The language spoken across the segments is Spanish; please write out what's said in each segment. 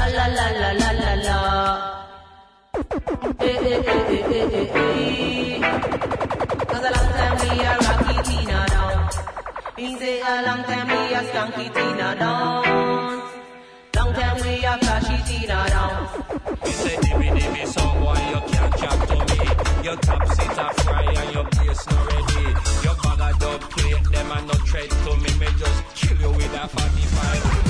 Cha la la la la la la. Eh eh eh eh eh eh. Cause a long time we a rocky Tina down. He say a long time we a skunky Tina down. Long time we a flashy Tina down. You say dimmy dimmy song why you can't chat to me. Your top seat a fry and your place not ready. Your bag a dub plate them and no tread to me. Me just kill you with a 45.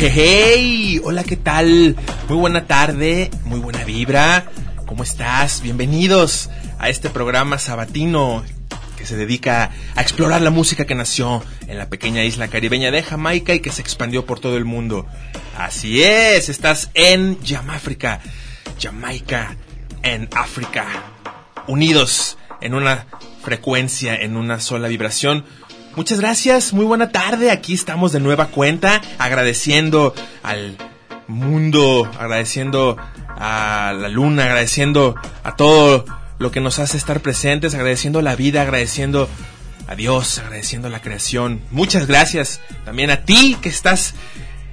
Hey, hola, ¿qué tal? Muy buena tarde, muy buena vibra. ¿Cómo estás? Bienvenidos a este programa sabatino que se dedica a explorar la música que nació en la pequeña isla caribeña de Jamaica y que se expandió por todo el mundo. Así es, estás en Yamáfrica, Jamaica en África, unidos en una frecuencia, en una sola vibración. Muchas gracias, muy buena tarde. Aquí estamos de nueva cuenta, agradeciendo al mundo, agradeciendo a la luna, agradeciendo a todo lo que nos hace estar presentes, agradeciendo la vida, agradeciendo a Dios, agradeciendo la creación. Muchas gracias también a ti que estás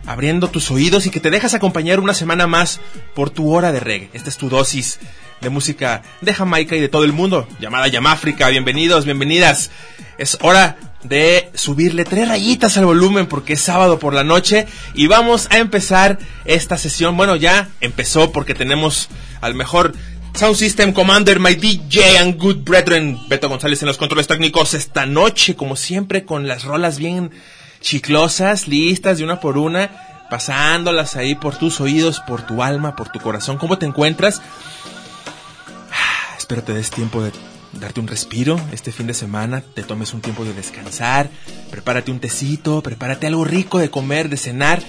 abriendo tus oídos y que te dejas acompañar una semana más por tu hora de reggae. Esta es tu dosis de música de Jamaica y de todo el mundo, llamada Yamáfrica. Bienvenidos, bienvenidas. Es hora de subirle tres rayitas al volumen porque es sábado por la noche y vamos a empezar esta sesión. Bueno, ya empezó porque tenemos al mejor Sound System Commander, my DJ and good brethren, Beto González en los controles técnicos esta noche, como siempre, con las rolas bien chiclosas, listas de una por una. pasándolas ahí por tus oídos, por tu alma, por tu corazón. ¿Cómo te encuentras? Ah, Espero te des tiempo de darte un respiro este fin de semana, te tomes un tiempo de descansar, prepárate un tecito, prepárate algo rico de comer, de cenar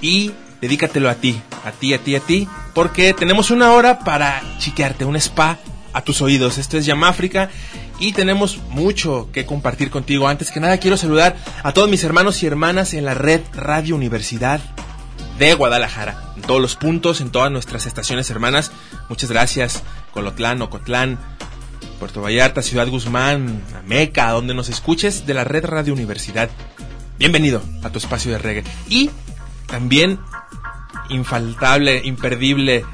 y dedícatelo a ti, a ti, a ti, a ti, porque tenemos una hora para chiquearte, un spa a tus oídos. Esto es Yamáfrica y tenemos mucho que compartir contigo. Antes que nada quiero saludar a todos mis hermanos y hermanas en la red Radio Universidad de Guadalajara, en todos los puntos, en todas nuestras estaciones hermanas. Muchas gracias, Colotlán, Ocotlán, Puerto Vallarta, Ciudad Guzmán, Meca, donde nos escuches de la red Radio Universidad. Bienvenido a tu espacio de reggae. Y también infaltable, imperdible,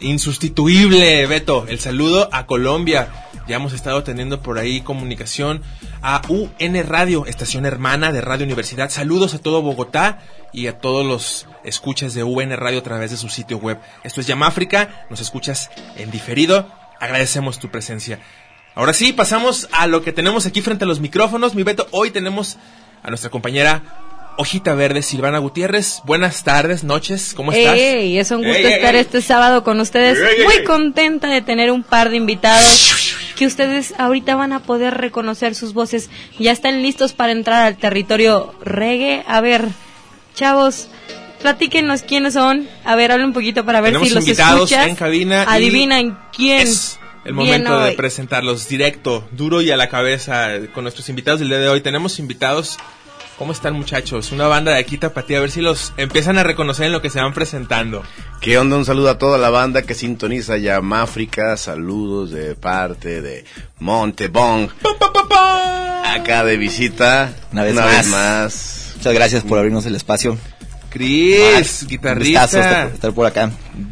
insustituible, Beto, el saludo a Colombia. Ya hemos estado teniendo por ahí comunicación a UN Radio, estación hermana de Radio Universidad. Saludos a todo Bogotá y a todos los escuchas de UN Radio a través de su sitio web. Esto es Yamáfrica, nos escuchas en diferido. Agradecemos tu presencia. Ahora sí, pasamos a lo que tenemos aquí frente a los micrófonos. Mi Beto, hoy tenemos a nuestra compañera Hojita Verde, Silvana Gutiérrez. Buenas tardes, noches, ¿cómo estás? Ey, es un gusto Ey, estar ey. este sábado con ustedes. Muy contenta de tener un par de invitados que ustedes ahorita van a poder reconocer sus voces. Ya están listos para entrar al territorio reggae. A ver, chavos, platíquenos quiénes son. A ver, hablen un poquito para ver Tenemos si los invitados escuchas. en cabina Adivinan quién. Es el momento de presentarlos directo, duro y a la cabeza eh, con nuestros invitados del día de hoy. Tenemos invitados. ¿Cómo están muchachos? Una banda de aquí tapatía, a ver si los empiezan a reconocer en lo que se van presentando. ¿Qué onda? Un saludo a toda la banda que sintoniza Yamáfrica. Saludos de parte de Montebong. Acá de visita. Una vez más. Muchas gracias por abrirnos el espacio. Chris, guitarrista, estar, estar por acá.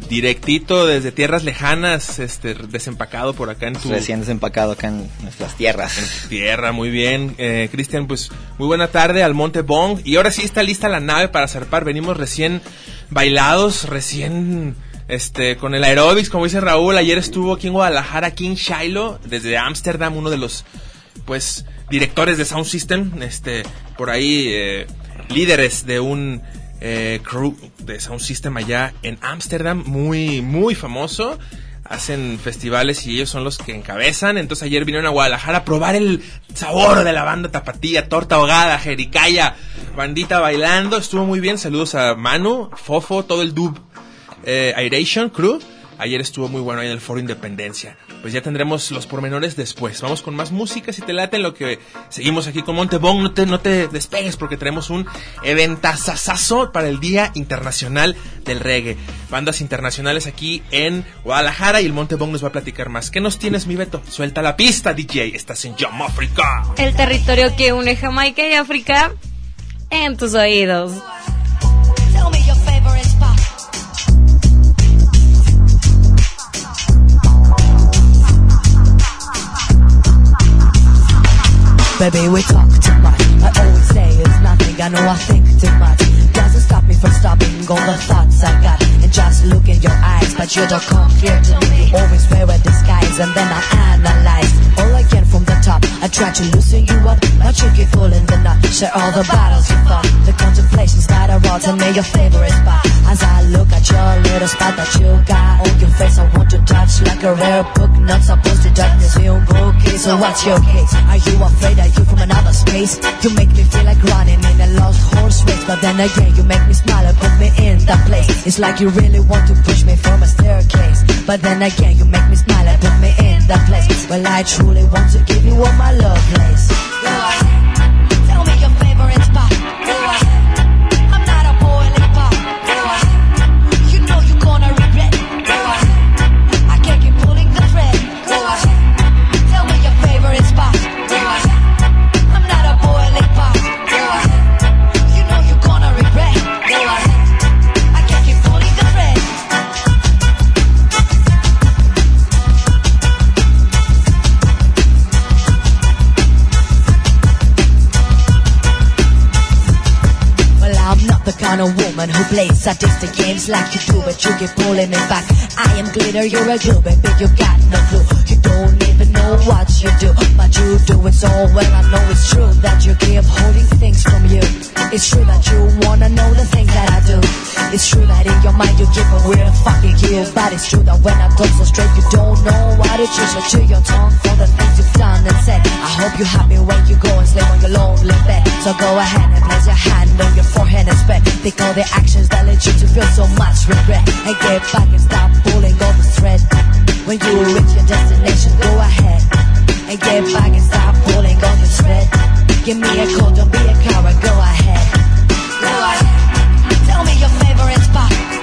directito desde tierras lejanas, este desempacado por acá en tu Recién desempacado acá en nuestras tierras. tierra, muy bien. Eh, Cristian, pues muy buena tarde al Monte Bong. Y ahora sí está lista la nave para zarpar. Venimos recién bailados, recién este con el aerobics, como dice Raúl. Ayer estuvo aquí en Guadalajara, King Shiloh, desde Ámsterdam, uno de los pues directores de Sound System, este por ahí eh, líderes de un eh, crew de Sound System allá en Ámsterdam, muy muy famoso hacen festivales y ellos son los que encabezan. Entonces ayer vinieron a Guadalajara a probar el sabor de la banda tapatía, torta ahogada, jericaya, bandita bailando. Estuvo muy bien. Saludos a Manu, Fofo, todo el dub eh, Airation Crew. Ayer estuvo muy bueno ahí en el Foro Independencia. Pues ya tendremos los pormenores después. Vamos con más música si te late lo que seguimos aquí con Montebong. No te, no te despegues porque tenemos un eventazazazo para el Día Internacional del Reggae. Bandas internacionales aquí en Guadalajara y el Montebong nos va a platicar más. ¿Qué nos tienes, mi Beto? Suelta la pista, DJ. Estás en Jam Africa. El territorio que une Jamaica y África en tus oídos. Baby, we talk too much. I always say it's nothing. I know I think too much. Doesn't stop me from stopping all the thoughts I got. And just look in your eyes, but you don't come here to me. Always wear a disguise, and then I analyze all I can from the top. I try to loosen you up, but you keep pulling the knot. Share all the battles you fought. The contemplation's got a rot. Tell me your favorite spot. As I look at your little spot that you got on your face, I want to touch like a rare book. Not supposed to touch this film bookie. So what's your case? Are you afraid? that you from another space? You make me feel like running in a lost horse race, but then again you make me smile and put me in that place. It's like you really want to push me from a staircase, but then again you make me smile and put me in that place. Well, I truly want to give you all my love, place. Plays sadistic games like you do, but you keep pulling me back. I am glitter, you're a glue, baby, you got no clue. You don't what you do, but you do it so well. I know it's true that you keep holding things from you. It's true that you wanna know the things that I do. It's true that in your mind you keep a weird fucking you. But it's true that when I talk so straight, you don't know what to choose. So chew your tongue for the things you've done and said. I hope you're happy when you go and sleep on your lonely bed. So go ahead and place your hand on your forehead and spread. Think all the actions that led you to feel so much regret. And get back and stop pulling on the thread. When you reach your destination, go ahead and get back and stop pulling on the thread. Give me a call, don't be a coward, go ahead. Go ahead. Tell me your favorite spot.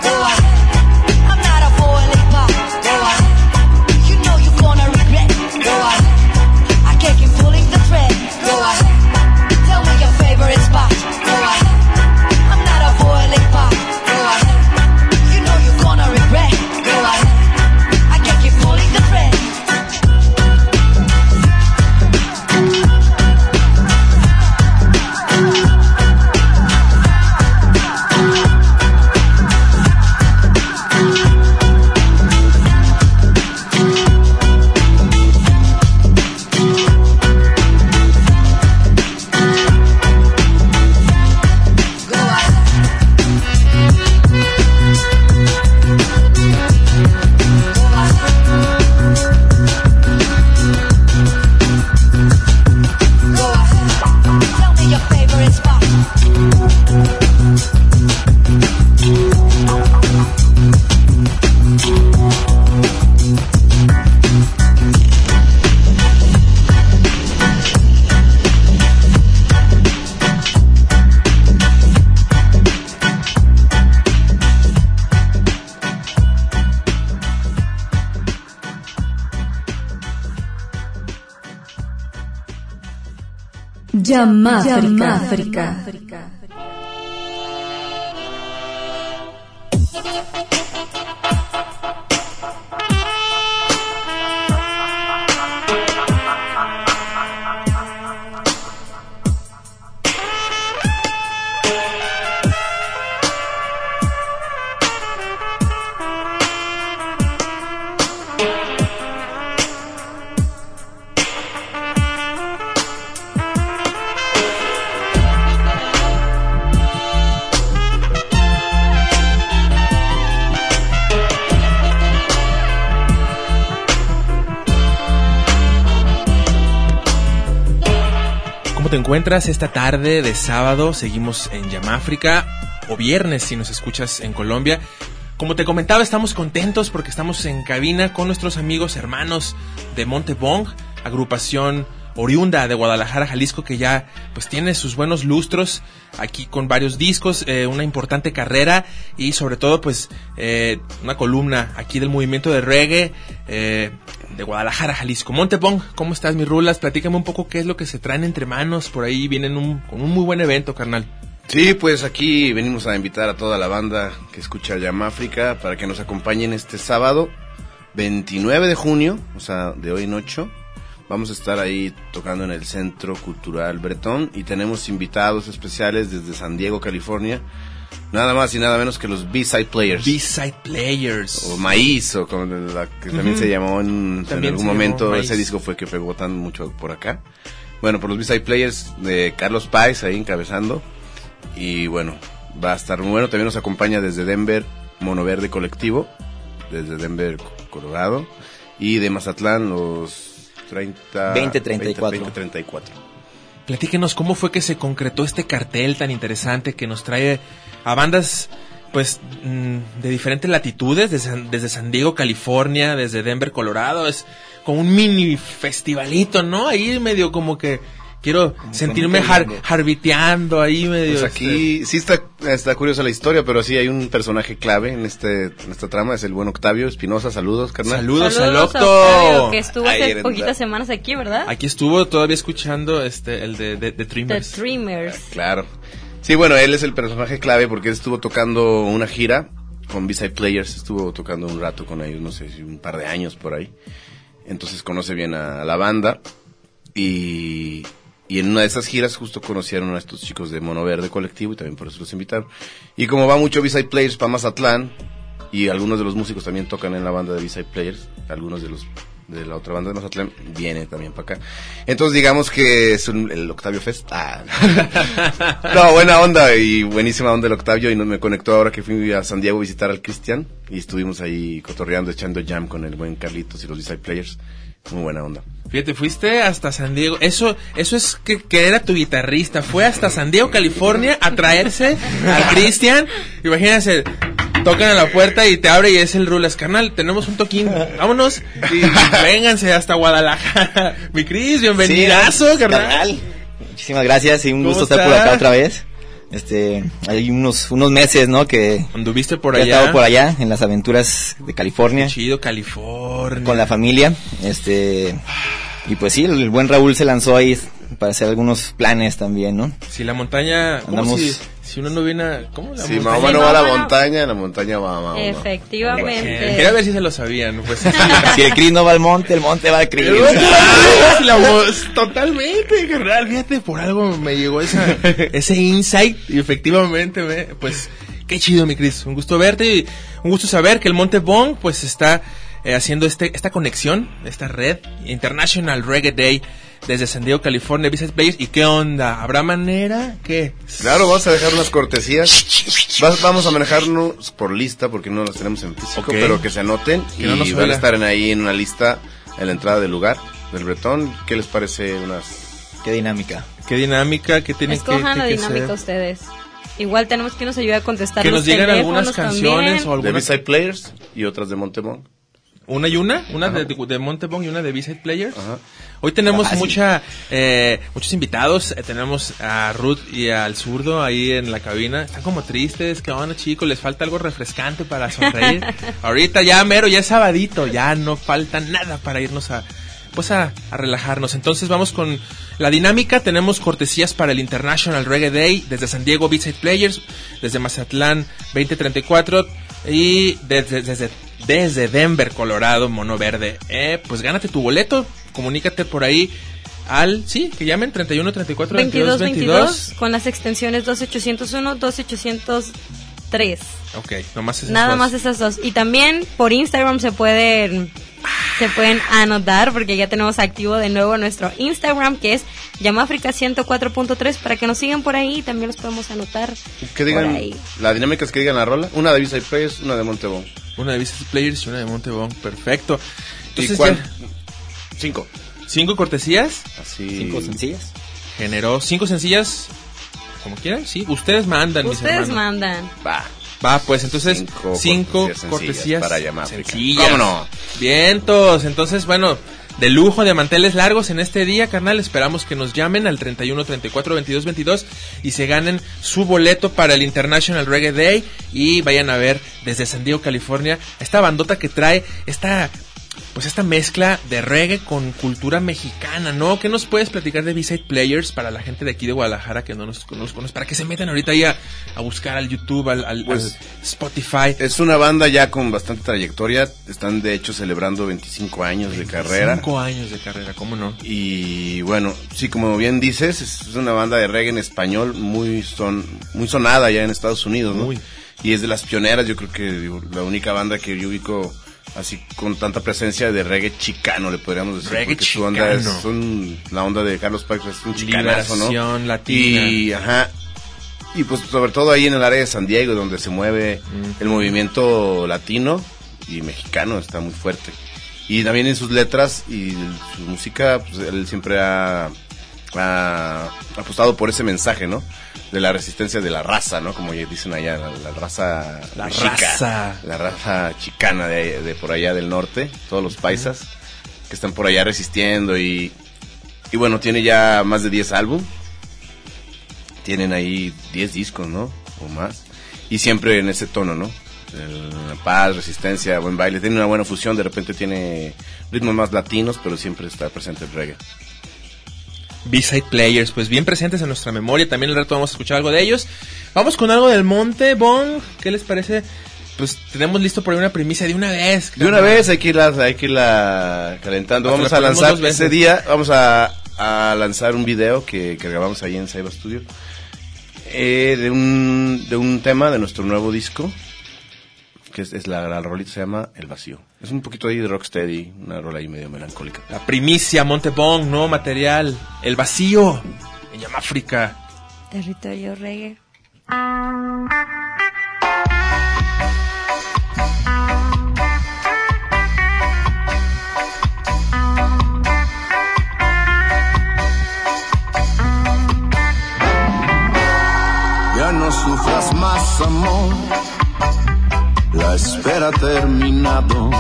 Yamáfrica. ¿Cómo encuentras esta tarde de sábado? Seguimos en Yamáfrica o viernes si nos escuchas en Colombia. Como te comentaba, estamos contentos porque estamos en cabina con nuestros amigos hermanos de Montebong, agrupación oriunda de Guadalajara, Jalisco, que ya pues tiene sus buenos lustros aquí con varios discos, eh, una importante carrera y sobre todo pues eh, una columna aquí del movimiento de reggae eh, de Guadalajara, Jalisco. Montebong, ¿cómo estás, mi rulas? Platícame un poco qué es lo que se traen entre manos. Por ahí vienen un, con un muy buen evento, carnal. Sí, pues aquí venimos a invitar a toda la banda que escucha Yamáfrica para que nos acompañen este sábado 29 de junio, o sea, de hoy en 8. Vamos a estar ahí tocando en el Centro Cultural Bretón y tenemos invitados especiales desde San Diego, California. Nada más y nada menos que los B-Side Players. B-Side Players. O Maíz, o como la que también se llamó en, algún momento. Maíz. Ese disco fue que pegó tan mucho por acá. Bueno, por los B-Side Players de Carlos Páez ahí encabezando. Y bueno, va a estar muy bueno. También nos acompaña desde Denver Mono Verde Colectivo, desde Denver, Colorado. Y de Mazatlán los 30... 2034. 2034. Platíquenos cómo fue que se concretó este cartel tan interesante que nos trae a bandas pues mm, de diferentes latitudes, desde, San- desde San Diego, California, desde Denver, Colorado, es como un mini festivalito, ¿no? Ahí medio como que quiero sentirme har, lindo. harviteando ahí medio. Pues este, aquí sí está, está curiosa la historia, pero sí hay un personaje clave en este en esta trama, es el buen Octavio Espinosa. Saludos, carnal. Saludos, Saludos al a Octo. Octavio, que estuvo hace poquitas la- semanas aquí, ¿verdad? Aquí estuvo todavía escuchando este el de, de, de The. Dreamers. Claro. Sí, bueno, él es el personaje clave porque él estuvo tocando una gira con B-Side Players, estuvo tocando un rato con ellos, no sé si un par de años por ahí. Entonces conoce bien a, la banda y, y en una de esas giras justo conocieron a estos chicos de Mono Verde Colectivo y también por eso los invitaron. Y como va mucho B-Side Players para Mazatlán y algunos de los músicos también tocan en la banda de B-Side Players, algunos de los de la otra banda de Mazatlán, viene también para acá. Entonces digamos que es un- el Octavio Fest. Ah. no, buena onda y buenísima onda el Octavio y nos me conectó ahora que fui a San Diego a visitar al Cristian y estuvimos ahí cotorreando, echando jam con el buen Carlitos y los Design Players. Muy buena onda. Fíjate, fuiste hasta San Diego. Eso, eso es que, que era tu guitarrista. Fue hasta San Diego, California, a traerse al Cristian. Imagínense, tocan a la puerta y te abre y es el Rulas. Carnal, tenemos un toquín. Vámonos. Y vénganse hasta Guadalajara. Mi Cris, bienvenidazo, Sí, carnal. Muchísimas gracias y un ¿Cómo gusto estar por acá otra vez. Este, hay unos, unos meses, ¿no? Que Anduviste por he allá. estado por allá en las aventuras de California Chido, California. con la familia. Este, y pues sí, el buen Raúl se lanzó ahí para hacer algunos planes también, ¿no? Si la montaña. ¿Cómo Andamos- si, si uno no viene a. ¿Cómo la Si montaña? Mahoma no va a la montaña, la montaña va a Mahoma. Efectivamente. Quería ver si se lo sabían. Pues, Si el Cris no va al monte, el monte va al Cris. Voz, totalmente, carnal. Fíjate, por algo me llegó esa, ese insight y efectivamente, me, pues, qué chido, mi Cris. Un gusto verte y un gusto saber que el Monte Bong, pues, está eh, haciendo este, esta conexión, esta red International Reggae Day desde San Diego, California, Visit Players. ¿Y qué onda? ¿Habrá manera? ¿Qué? Claro, vamos a dejar unas cortesías. Vas- vamos a manejarnos por lista porque no las tenemos en físico, pero que se anoten Que y no nos van a estar en ahí en una lista en la entrada del lugar del Bretón. ¿Qué les parece unas Qué dinámica. ¿Qué dinámica? ¿Qué tienen que, Escojan la que- que dinámica ser? ustedes. Igual tenemos que nos ayude a contestar Que los nos lleguen algunas canciones también. o de. B-Side Players y otras de Montemont? Una y una, una de, de Montebong y una de B-Side Players. Ajá. Hoy tenemos Fácil. mucha, eh, muchos invitados. Eh, tenemos a Ruth y al zurdo ahí en la cabina. Están como tristes. ¿Qué onda, chicos? Les falta algo refrescante para sonreír. Ahorita ya mero, ya es sabadito. Ya no falta nada para irnos a, pues a, a relajarnos. Entonces vamos con la dinámica. Tenemos cortesías para el International Reggae Day desde San Diego B-Side Players, desde Mazatlán 2034 y desde, desde, desde Denver, Colorado, Mono Verde. Eh, pues gánate tu boleto, comunícate por ahí al, sí, que llamen 31 34 22 2222 22. con las extensiones 2801, 2803. Ok, nomás esas Nada dos. más esas dos. Y también por Instagram se pueden se pueden anotar porque ya tenemos activo de nuevo nuestro Instagram que es Llamafrica 104.3 para que nos sigan por ahí y también los podemos anotar. Que por digan, ahí. la dinámica es que digan la rola. Una de B-Side Players, una de Montemont. Una de Visit Players y una de Montebong. Perfecto. ¿Y Entonces, cuál? ya- Cinco. cinco cortesías. Así. Cinco sencillas. Generó cinco sencillas. Como quieran, sí. Ustedes mandan, mis Ustedes mandan. Va. Va, pues entonces Cinco cinco, cortesías cortesías, sencillas para Yamáfrica. sencillas. ¿Cómo no? Vientos. Entonces, bueno, de lujo de manteles largos en este día, carnal. Esperamos que nos llamen al 31 34 22 22 y se ganen su boleto para el International Reggae Day y vayan a ver desde San Diego, California, esta bandota que trae esta pues esta mezcla de reggae con cultura mexicana, ¿no? ¿Qué nos puedes platicar de B-Side Players para la gente de aquí de Guadalajara que no nos, no conoce? Para que se metan ahorita ahí a, a buscar al YouTube, al, al- Pues, al Spotify. Es una banda ya con bastante trayectoria. Están de hecho celebrando 25 años de carrera. Cinco años de carrera, ¿cómo no? Y bueno, sí, como bien dices, es una banda de reggae en español muy son muy sonada ya en Estados Unidos, ¿no? Y es de las pioneras, yo creo que digo, la única banda que yo ubico así con tanta presencia de reggae chicano, le podríamos decir. Reggae porque su onda es, son, la onda de Carlos Paz es un chicanazo, ¿no? Liberación latina. Y, ajá, y pues sobre todo ahí en el área de San Diego, donde se mueve el movimiento latino y mexicano, está muy fuerte. Y también en sus letras y su música, pues él siempre ha, ha apostado por ese mensaje, ¿no? De la resistencia de la raza, ¿no? Como dicen allá, la, la raza La mexica, raza. la raza chicana de, de por allá del norte, todos los paisas que están por allá resistiendo y, y bueno, tiene ya más de 10 álbum. Tienen ahí 10 discos, ¿no? O más. Y siempre en ese tono, ¿no? La paz, resistencia, buen baile. Tiene una buena fusión, de repente tiene ritmos más latinos, pero siempre está presente el reggae. B-Side Players, pues bien presentes en nuestra memoria. También al rato vamos a escuchar algo de ellos. Vamos con algo del Monte Bong. ¿Qué les parece? Pues tenemos listo por ahí una primicia de una vez. De una vez hay que irla, hay que irla calentando. Hasta Vamos la a lanzar ese día, vamos a, a lanzar un video que, que grabamos ahí en Saiba Studio eh, de un de un tema de nuestro nuevo disco que es, es la, la rolita se llama El Vacío. Es un poquito ahí de rocksteady, una rola ahí medio melancólica. La primicia, Montebong, nuevo material. El vacío. En Yamáfrica. Territorio reggae. Ya no sufras más amor, la espera ha terminado.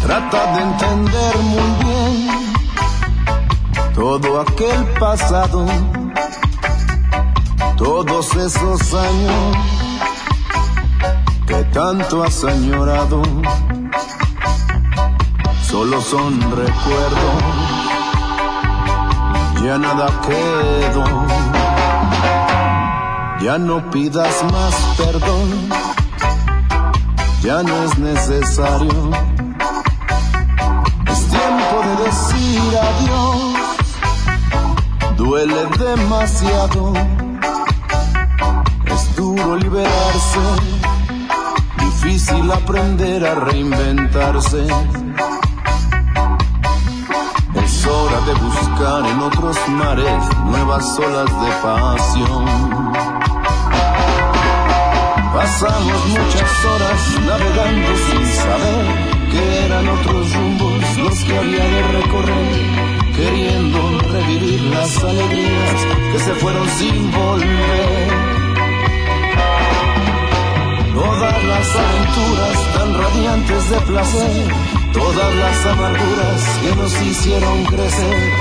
Trata de entender muy bien todo aquel pasado, todos esos años que tanto has añorado, solo son recuerdos, ya nada quedó. Ya no pidas más perdón, ya no es necesario. Es tiempo de decir adiós, duele demasiado. Es duro liberarse, difícil aprender a reinventarse. Es hora de buscar en otros mares nuevas olas de pasión. Pasamos muchas horas navegando sin saber que eran otros rumbos los que había de recorrer, queriendo revivir las alegrías que se fueron sin volver. Todas las aventuras tan radiantes de placer, todas las amarguras que nos hicieron crecer.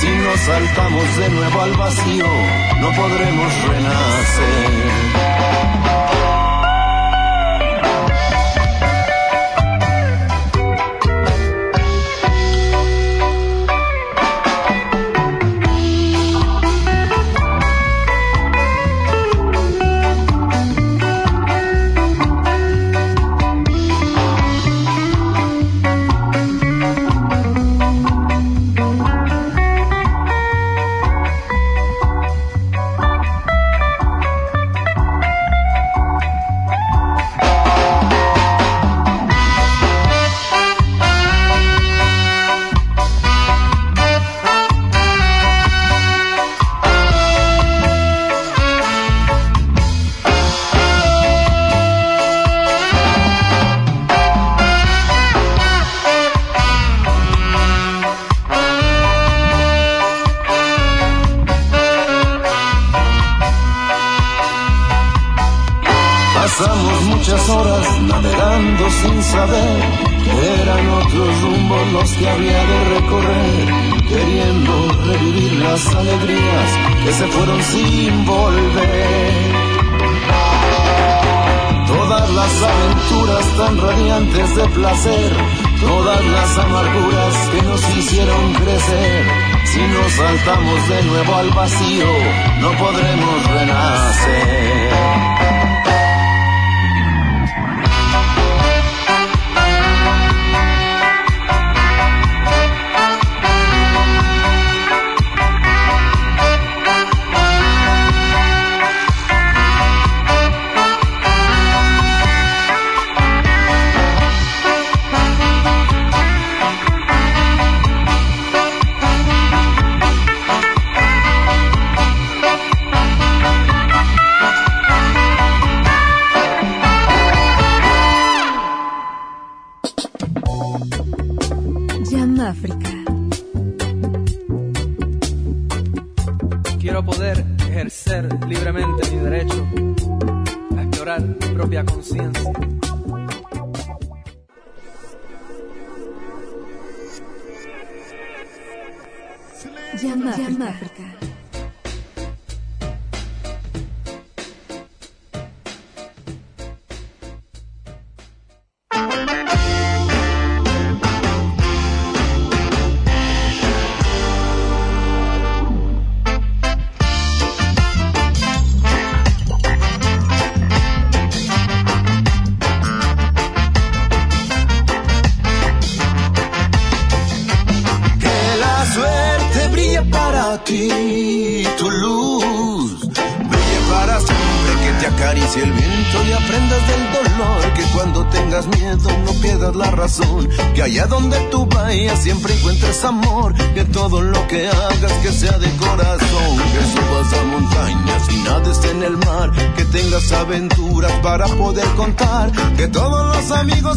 Si nos saltamos de nuevo al vacío, no podremos renacer.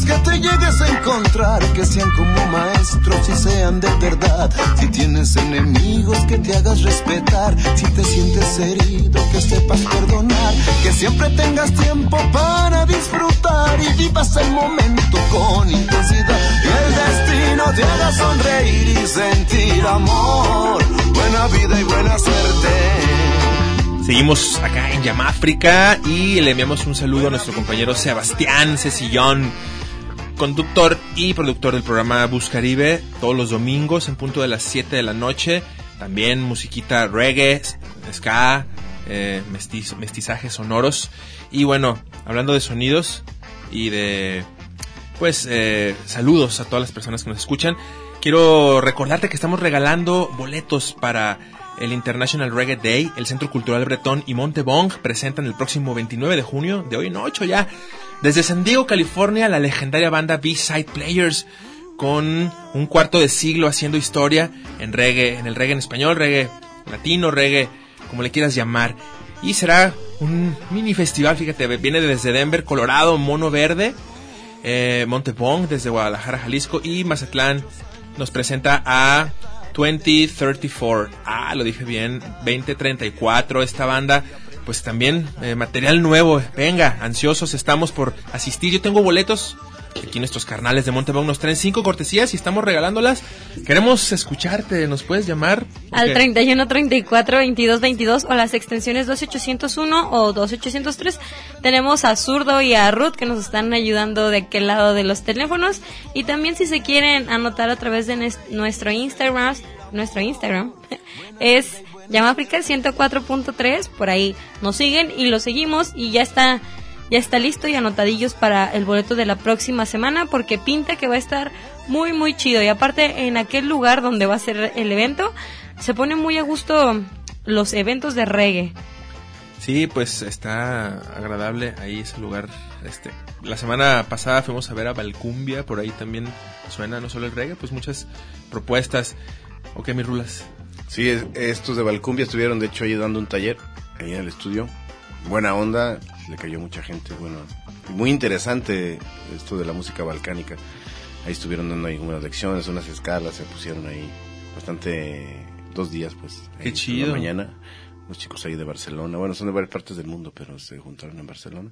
Que te llegues a encontrar, que sean como maestros y sean de verdad, si tienes enemigos que te hagas respetar, si te sientes herido que sepas perdonar, que siempre tengas tiempo para disfrutar y vivas el momento con intensidad. Y el destino te haga sonreír y sentir amor, buena vida y buena suerte. Seguimos acá en Yamáfrica y le enviamos un saludo a nuestro compañero Sebastián Cecillón, conductor y productor del programa Bus Caribe, todos los domingos en punto de las 7 de la noche. También musiquita reggae, ska, eh, mestiz- mestizajes sonoros. Y bueno, hablando de sonidos y de pues eh, saludos a todas las personas que nos escuchan. Quiero recordarte que estamos regalando boletos para el International Reggae Day. El Centro Cultural Bretón y Montebong presentan el próximo 29 de junio, de hoy en 8 ya, desde San Diego, California, la legendaria banda B-Side Players con un cuarto de siglo haciendo historia en reggae, en el reggae en español, reggae latino, reggae, como le quieras llamar. Y será un mini festival, fíjate, viene desde Denver, Colorado, Mono Verde, eh, Montebong desde Guadalajara, Jalisco y Mazatlán nos presenta a 2034. Ah, lo dije bien, 2034 esta banda. Pues también eh, material nuevo. Venga, ansiosos estamos por asistir. Yo tengo boletos. Aquí nuestros carnales de Montebong nos traen cinco cortesías y estamos regalándolas. Queremos escucharte, ¿nos puedes llamar? Al Ok. 31 34 22 22 o las extensiones 12801 o 12803. Tenemos a Zurdo y a Ruth que nos están ayudando de aquel lado de los teléfonos. Y también si se quieren anotar a través de nuestro Instagram, nuestro Instagram es Llamafrica 104.3. Por ahí nos siguen y lo seguimos y ya está. Ya está listo y anotadillos para el boleto de la próxima semana porque pinta que va a estar muy muy chido y aparte en aquel lugar donde va a ser el evento se pone muy a gusto los eventos de reggae. Sí, pues está agradable ahí ese lugar. Este, la semana pasada fuimos a ver a Valcumbia, por ahí también suena no solo el reggae, pues muchas propuestas. Ok, mis rulas. Sí, es- estos de Valcumbia estuvieron de hecho ahí dando un taller, ahí en el estudio. Buena onda, le cayó mucha gente, bueno, muy interesante esto de la música balcánica. Ahí estuvieron dando ahí unas lecciones, unas escalas, se pusieron ahí bastante, dos días pues. Qué ahí chido. La mañana, los chicos ahí de Barcelona, bueno, son de varias partes del mundo, pero se juntaron en Barcelona.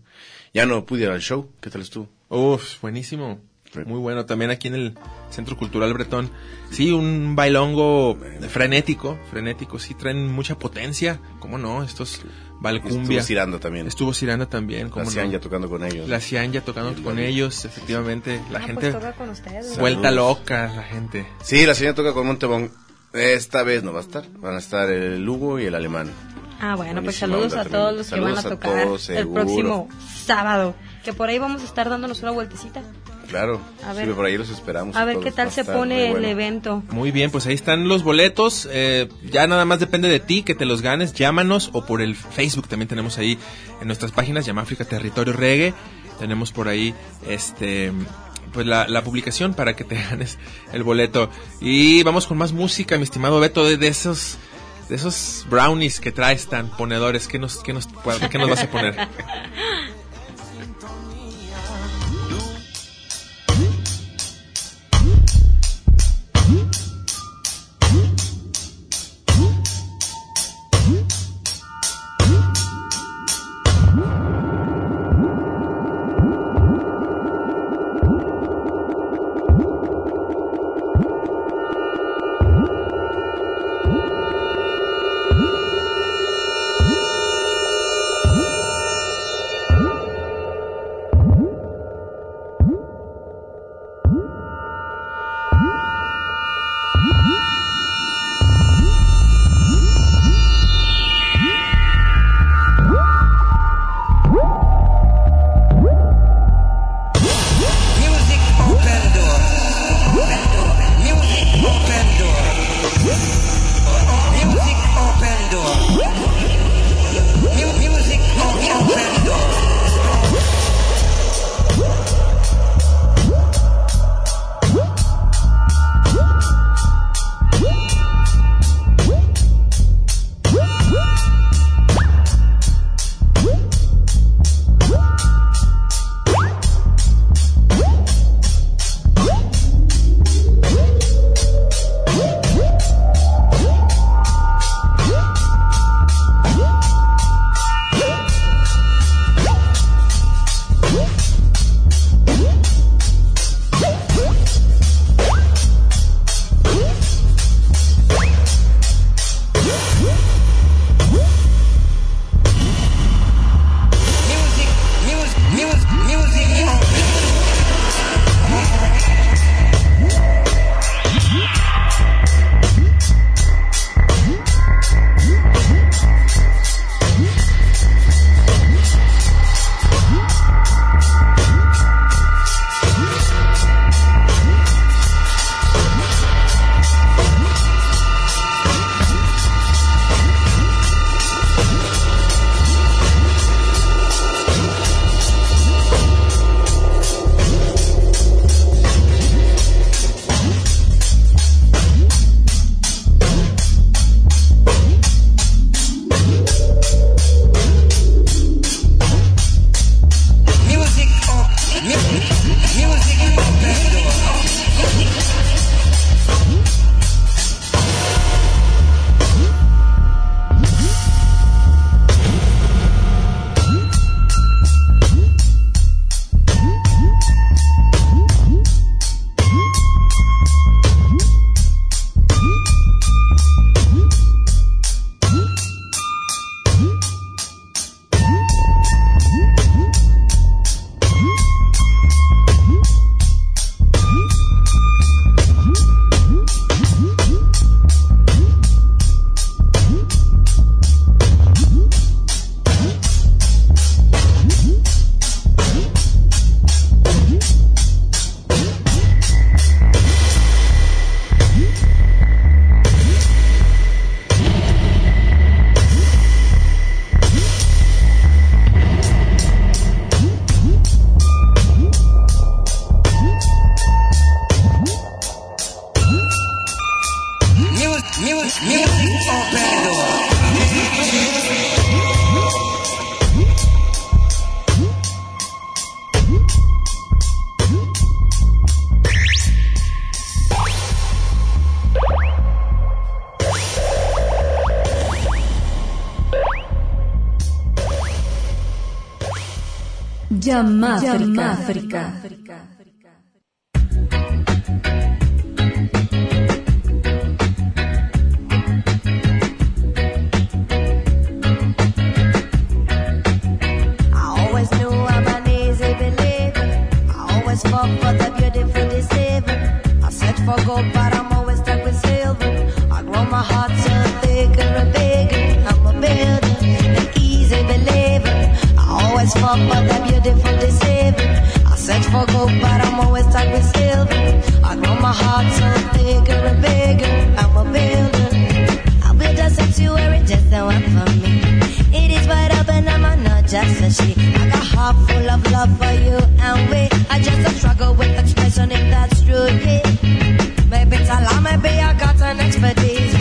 Ya no pude ir al show, ¿qué tal estuvo? Uf, buenísimo. Muy bueno. También aquí en el Centro Cultural Bretón. Sí, un bailongo frenético, frenético. Sí, traen mucha potencia. ¿Cómo no? Estos Valcumbia. Estuvo Ciranda también. Estuvo Ciranda también. ¿cómo La no? Cianya tocando con ellos. La Cianya tocando con ellos, efectivamente. La Ah, gente pues toca con ustedes. vuelta Saludos. loca, la gente. Sí, la señora toca con Montebón. Esta vez no va a estar. Van a estar el Lugo y el alemán. Ah, bueno, pues saludos a todos los que van a Saludos a tocar todos, el próximo sábado. Que por ahí vamos a estar dándonos una vueltecita. Claro. A sí, ver. por ahí los esperamos. A ver qué tal se pone el bueno. evento. Muy bien, pues ahí están los boletos. eh, ya nada más depende de ti que te los ganes. Llámanos o por el Facebook también tenemos ahí en nuestras páginas, Llama África Territorio Reggae. Tenemos por ahí este pues la, la publicación para que te ganes el boleto. Y vamos con más música, mi estimado Beto, de, de esos de esos brownies que traes tan ponedores. ¿Qué nos, qué nos, qué nos vas a poner? always fought for the beautiful deceiver. I search for gold, I but I'm always stuck with silver. I grow my heart so thicker and bigger. I'm a builder. I'll build a sanctuary just the one for me. It is wide open, I'm not just a she. I got a heart full of love for you and we. I just a struggle with expression if that's true, yeah. Maybe it's a maybe I got an expertise.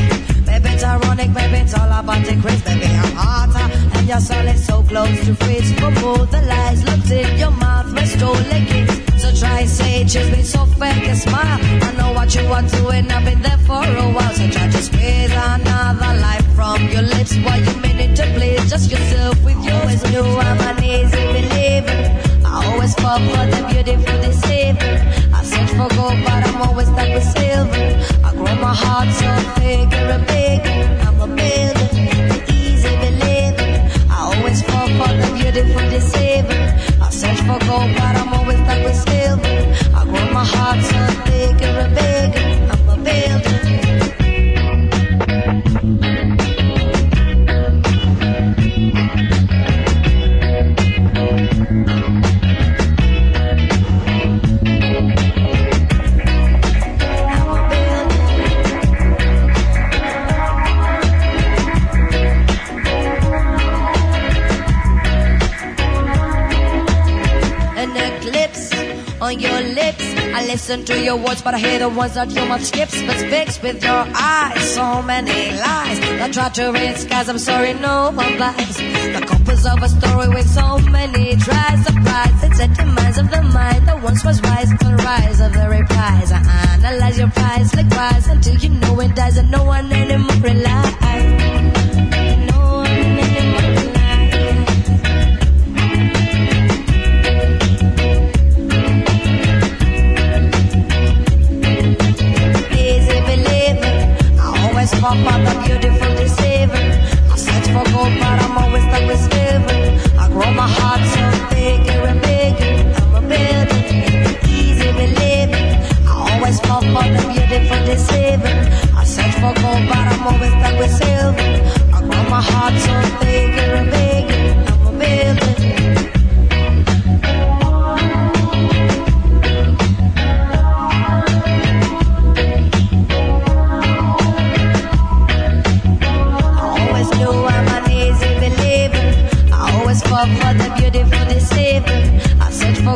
Maybe it's ironic, maybe it's all about the craze. Maybe I'm hotter and your soul is so close to freeze. Remove the lies, looked in your mouth, restore the keys. So try say, just be so fake and smile. I know what you are doing, I've been there for a while. So try to squeeze another life from your lips while you mean it to please just yourself with your always knew I'm an easy believer. I always fall for the beautiful deceiver. I search for gold, but I'm always stuck with silver. I grow my heart so bigger and bigger. To your words, but I hear the ones that your mouth skips. But speaks with your eyes, so many lies. I try to read skies, I'm sorry, no one buys. The compass of a story with so many tries. Surprise, it's the minds of the mind that once was wise. The rise of the replies. I analyze your prize, likewise, until you know it dies and no one anymore relies. Beautiful deceiver. I search for gold, but I'm always stuck with silver. I grow my heart so bigger and bigger. I'm a builder, easy. I always fall for the beautiful. I search for gold, but I'm always stuck with silver. I grow my heart so bigger and bigger. I'm a.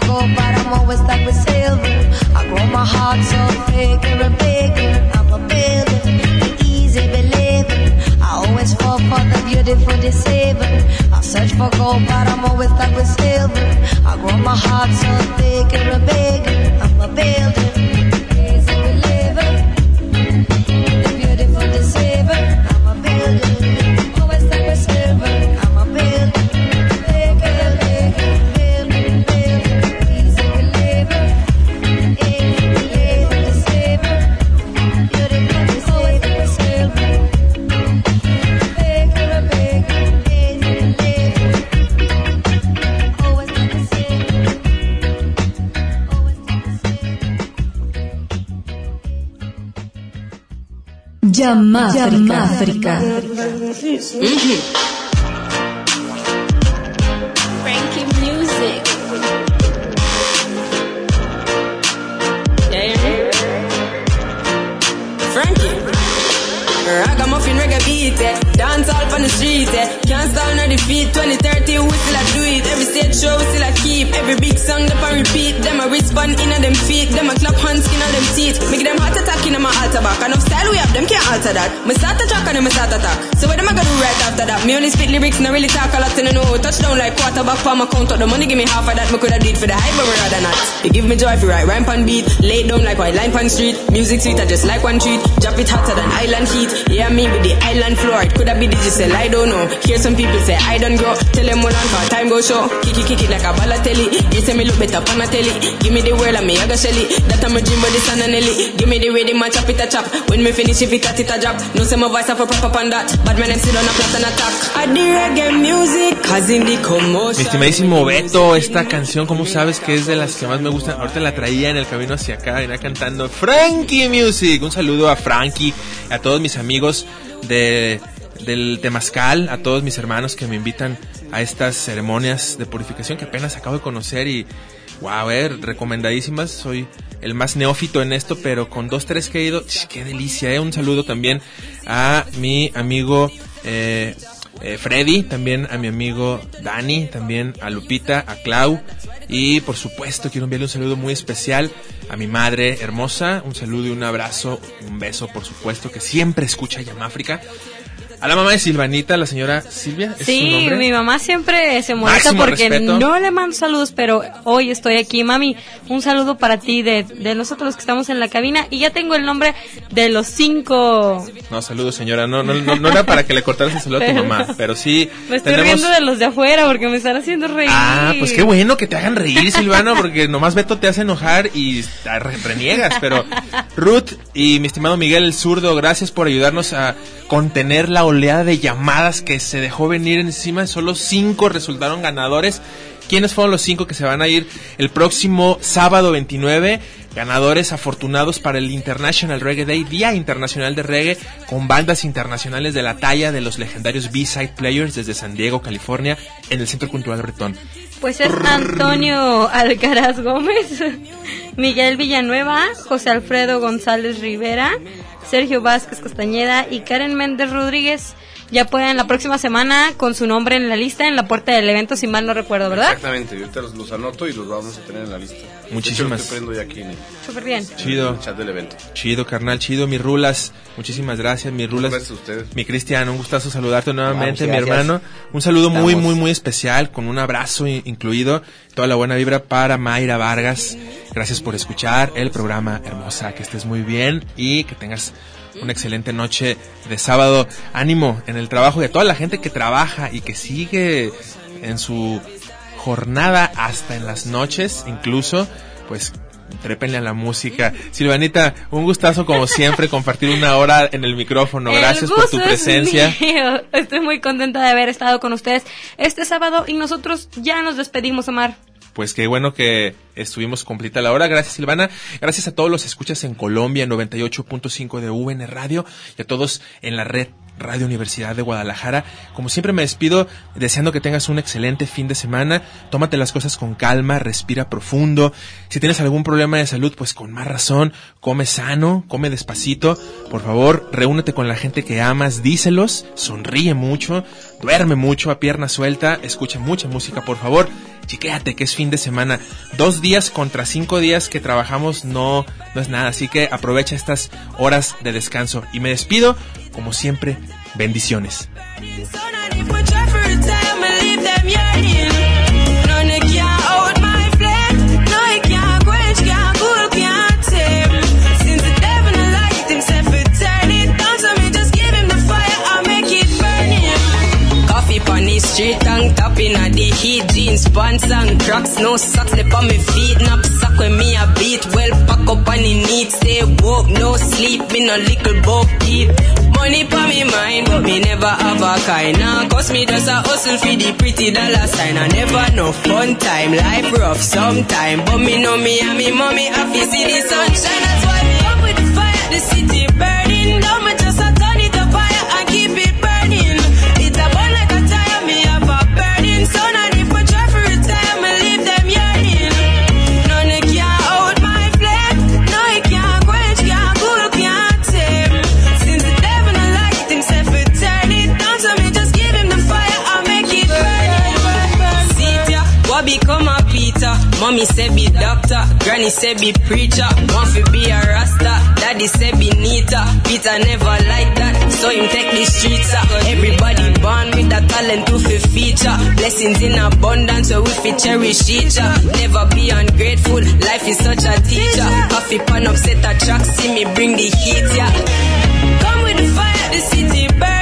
for gold, but I'm always stuck with silver. I grow my heart so bigger and bigger. I'm a builder, the easy believer. I always fall for the beautiful deceiver. I search for gold, but I'm always stuck with silver. I grow my heart so bigger and bigger. I'm a builder, Yamáfrica. Frankie Ragamuffin reggae beat, eh. dance all on the street, eh. can't stall no defeat. 2030 we still a do it. Every stage show we still a keep. Every big song them a repeat. Them a respond in a them feet. Them a clap hands in a them teeth. Make them heart attack in a my altar back. Enough style we have them can't alter that. Me start a track and them start attack. So what am I gonna do right after that? Me only spit lyrics, no really talk a lot in the know. Touchdown like quarterback for my count out the money. Give me half of that. Me coulda did for the hype, but rather not. You give me joy if you write rhyme pan beat. Lay down like white line pan street. Music sweet, I just like one treat. Drop it hotter than island heat. Yeah, me the island floor. It coulda be digital, I don't know. Hear some people say I don't grow. Tell them for time go show. Kick it, kick it like a. You say me. Give me the world and me I go shell it. That I'm a dream but it's on a Nelly. Give me the and it a chop. When me finish if it a. No say have a proper on that. But when them sit on a plot and attack. I the reggae music, cause in the commotion. estimadísimo Beto, esta canción, como sabes que es de las que más me gustan? Ahorita la traía en el camino hacia acá, venía cantando Frankie Music. Un saludo a Frankie, a todos mis amigos de, del Temazcal, a todos mis hermanos que me invitan a estas ceremonias de purificación que apenas acabo de conocer y, wow, eh, recomendadísimas. Soy el más neófito en esto, pero con dos, tres que he ido, qué delicia, eh. Un saludo también a mi amigo, eh, eh, Freddy, también a mi amigo Dani, también a Lupita, a Clau y por supuesto quiero enviarle un saludo muy especial a mi madre hermosa, un saludo y un abrazo, un beso por supuesto que siempre escucha Yamáfrica. A la mamá de Silvanita, la señora Silvia, ¿es su Sí, mi mamá siempre se molesta Máximo porque respeto. no le mando saludos, pero hoy estoy aquí. Mami, un saludo para ti de, de nosotros los que estamos en la cabina y ya tengo el nombre de los cinco. No, saludos señora, no, no, no, no era para que le cortaras el saludo a tu Pero- mamá, pero sí Me estoy tenemos... riendo de los de afuera porque me están haciendo reír. Ah, pues qué bueno que te hagan reír, Silvano, porque nomás Beto te hace enojar y re- reniegas. Pero Ruth y mi estimado Miguel el Zurdo, gracias por ayudarnos a contener la oleada de llamadas que se dejó venir encima. Solo cinco resultaron ganadores. ¿Quiénes fueron los cinco que se van a ir el próximo sábado 29? Ganadores afortunados para el International Reggae Day, Día Internacional de Reggae, con bandas internacionales de la talla de los legendarios B-Side Players desde San Diego, California, en el Centro Cultural Bretón. Pues es Antonio Alcaraz Gómez, Miguel Villanueva, José Alfredo González Rivera, Sergio Vázquez Castañeda y Karen Méndez Rodríguez. Ya pueden la próxima semana con su nombre en la lista en la puerta del evento, si mal no recuerdo, ¿verdad? Exactamente, ahorita los, los anoto y los vamos a tener en la lista. Muchísimas- De hecho, estoy prendo ya aquí en el, Súper bien. Chido. en el chat del evento. Chido, carnal, chido, mis rulas. Muchísimas gracias, mis rulas. Gracias a ustedes. Mi Cristian, un gustazo saludarte nuevamente, Vamos, mi hermano. Un saludo muy, Estamos. muy, muy especial, con un abrazo incluido. Toda la buena vibra para Mayra Vargas. Gracias por escuchar el programa, hermosa. Que estés muy bien y que tengas una excelente noche de sábado. Ánimo en el trabajo y a toda la gente que trabaja y que sigue en su jornada hasta en las noches, incluso, pues trépenle a la música. Silvanita, un gustazo como siempre compartir una hora en el micrófono. El Gracias por tu es presencia. mío. Estoy muy contenta de haber estado con ustedes este sábado y nosotros ya nos despedimos, Omar. Pues qué bueno que estuvimos completa la hora. Gracias, Silvana. Gracias a todos los escuchas en Colombia, 98.5 de UN Radio y a todos en la red Radio Universidad de Guadalajara. Como siempre me despido deseando que tengas un excelente fin de semana. Tómate las cosas con calma, respira profundo. Si tienes algún problema de salud, pues con más razón, come sano, come despacito. Por favor, reúnete con la gente que amas, díselos, sonríe mucho, duerme mucho a pierna suelta, escucha mucha música, por favor. Chiquéate que es fin de semana. Dos días contra cinco días que trabajamos no, no es nada. Así que aprovecha estas horas de descanso. Y me despido, como siempre, bendiciones. And tapping at the heat Jeans, pants and cracks, no socks Lip on me feet, knapsack when me a beat. Well pack up on the need, Stay woke, no sleep. Me no little bob deep Money pa me mind But me never have a kind. Nah, cause me just a hustle for the pretty dollar sign. I never know fun time. Life rough sometime. But me know me and me mommy Happy see the sunshine. That's why me up with the fire The city Mommy said be doctor, granny said be preacher. Want to be a rasta, daddy said be neater. Peter never like that, so him take the streets up. Everybody born with a talent to fi feature. Blessings in abundance, so we fi cherish each. Never be ungrateful, life is such a teacher. Coffee pan upset a track, see me bring the heat, yeah. Come with the fire, the city burning.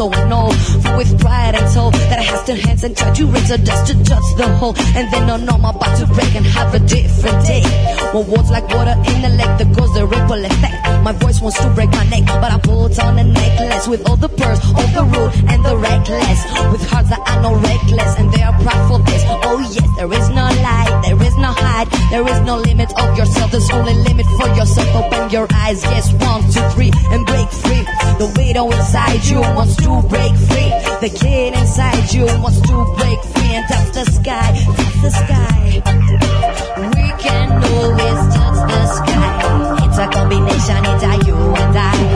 Also an old full with pride and soul that I has two hands and try to raise the dust to touch the hole. And then no, no, I'm about to break and have a different day. One words like water in the lake that goes the ripple effect. My voice wants to break my neck, but I put on a necklace with all the pearls, all the rude and the reckless. With hearts that are no reckless and they are proud for this. Oh yes, there is no is no hide, there is no limit of yourself. There's only limit for yourself. Open your eyes, yes, one, two, three, and break free. The widow inside you wants to break free. The kid inside you wants to break free, and that's the sky, that's the sky. We can always touch the sky. It's a combination, it's a you and I.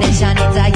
念想你在。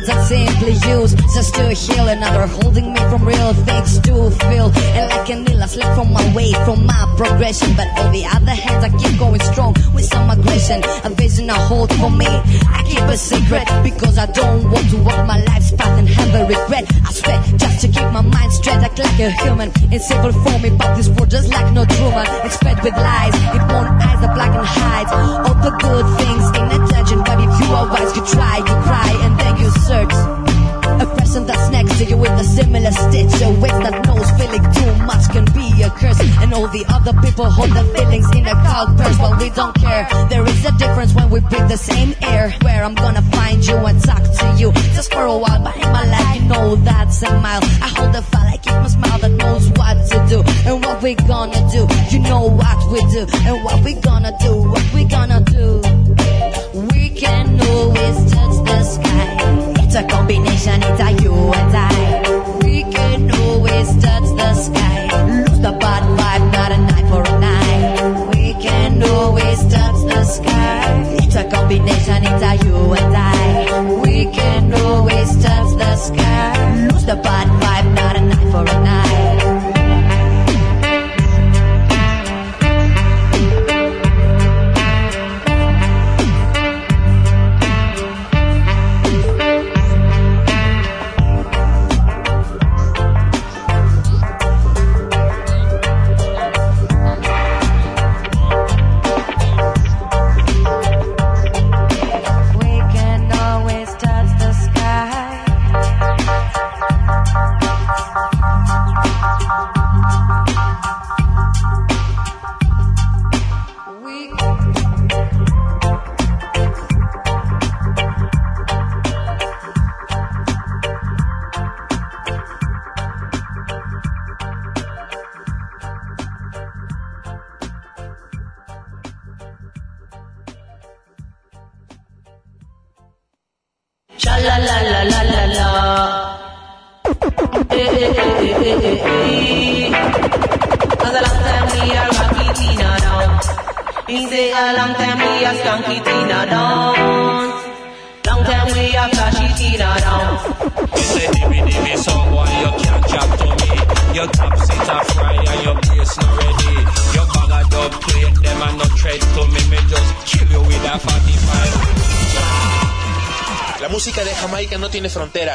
Methods I simply use just to heal another, holding me from real things to feel. And like an ill, I slip from my way, from my progression. But on the other hand, I keep going strong with some aggression. A vision I hold for me, I keep a secret because I don't want to walk my life's path and have a regret. I sweat just to keep my mind straight, act like a human. In simple form, me, but this world just like no Truman. Expect with lies, it won't eyes the black and hides all the good things in attention. You wise, you try, you cry, and then you search. A person that's next to you with a similar stitch, a wit that knows feeling too much can be a curse. And all the other people hold the feelings in a cold purse, but we don't care. There is a difference when we breathe the same air. Where I'm gonna find you and talk to you just for a while, but in my life, you know that's a mile. I hold the file, I keep my smile that knows what to do and what we gonna do. You know what we do and what we gonna do, what we gonna do. We can always touch the sky. It's a combination, it's a you and I. We can always touch the sky. Lose the bad vibe, not a night for a night. We can always touch the sky. It's a combination, it's a you and I. We can always touch the sky. Lose the bad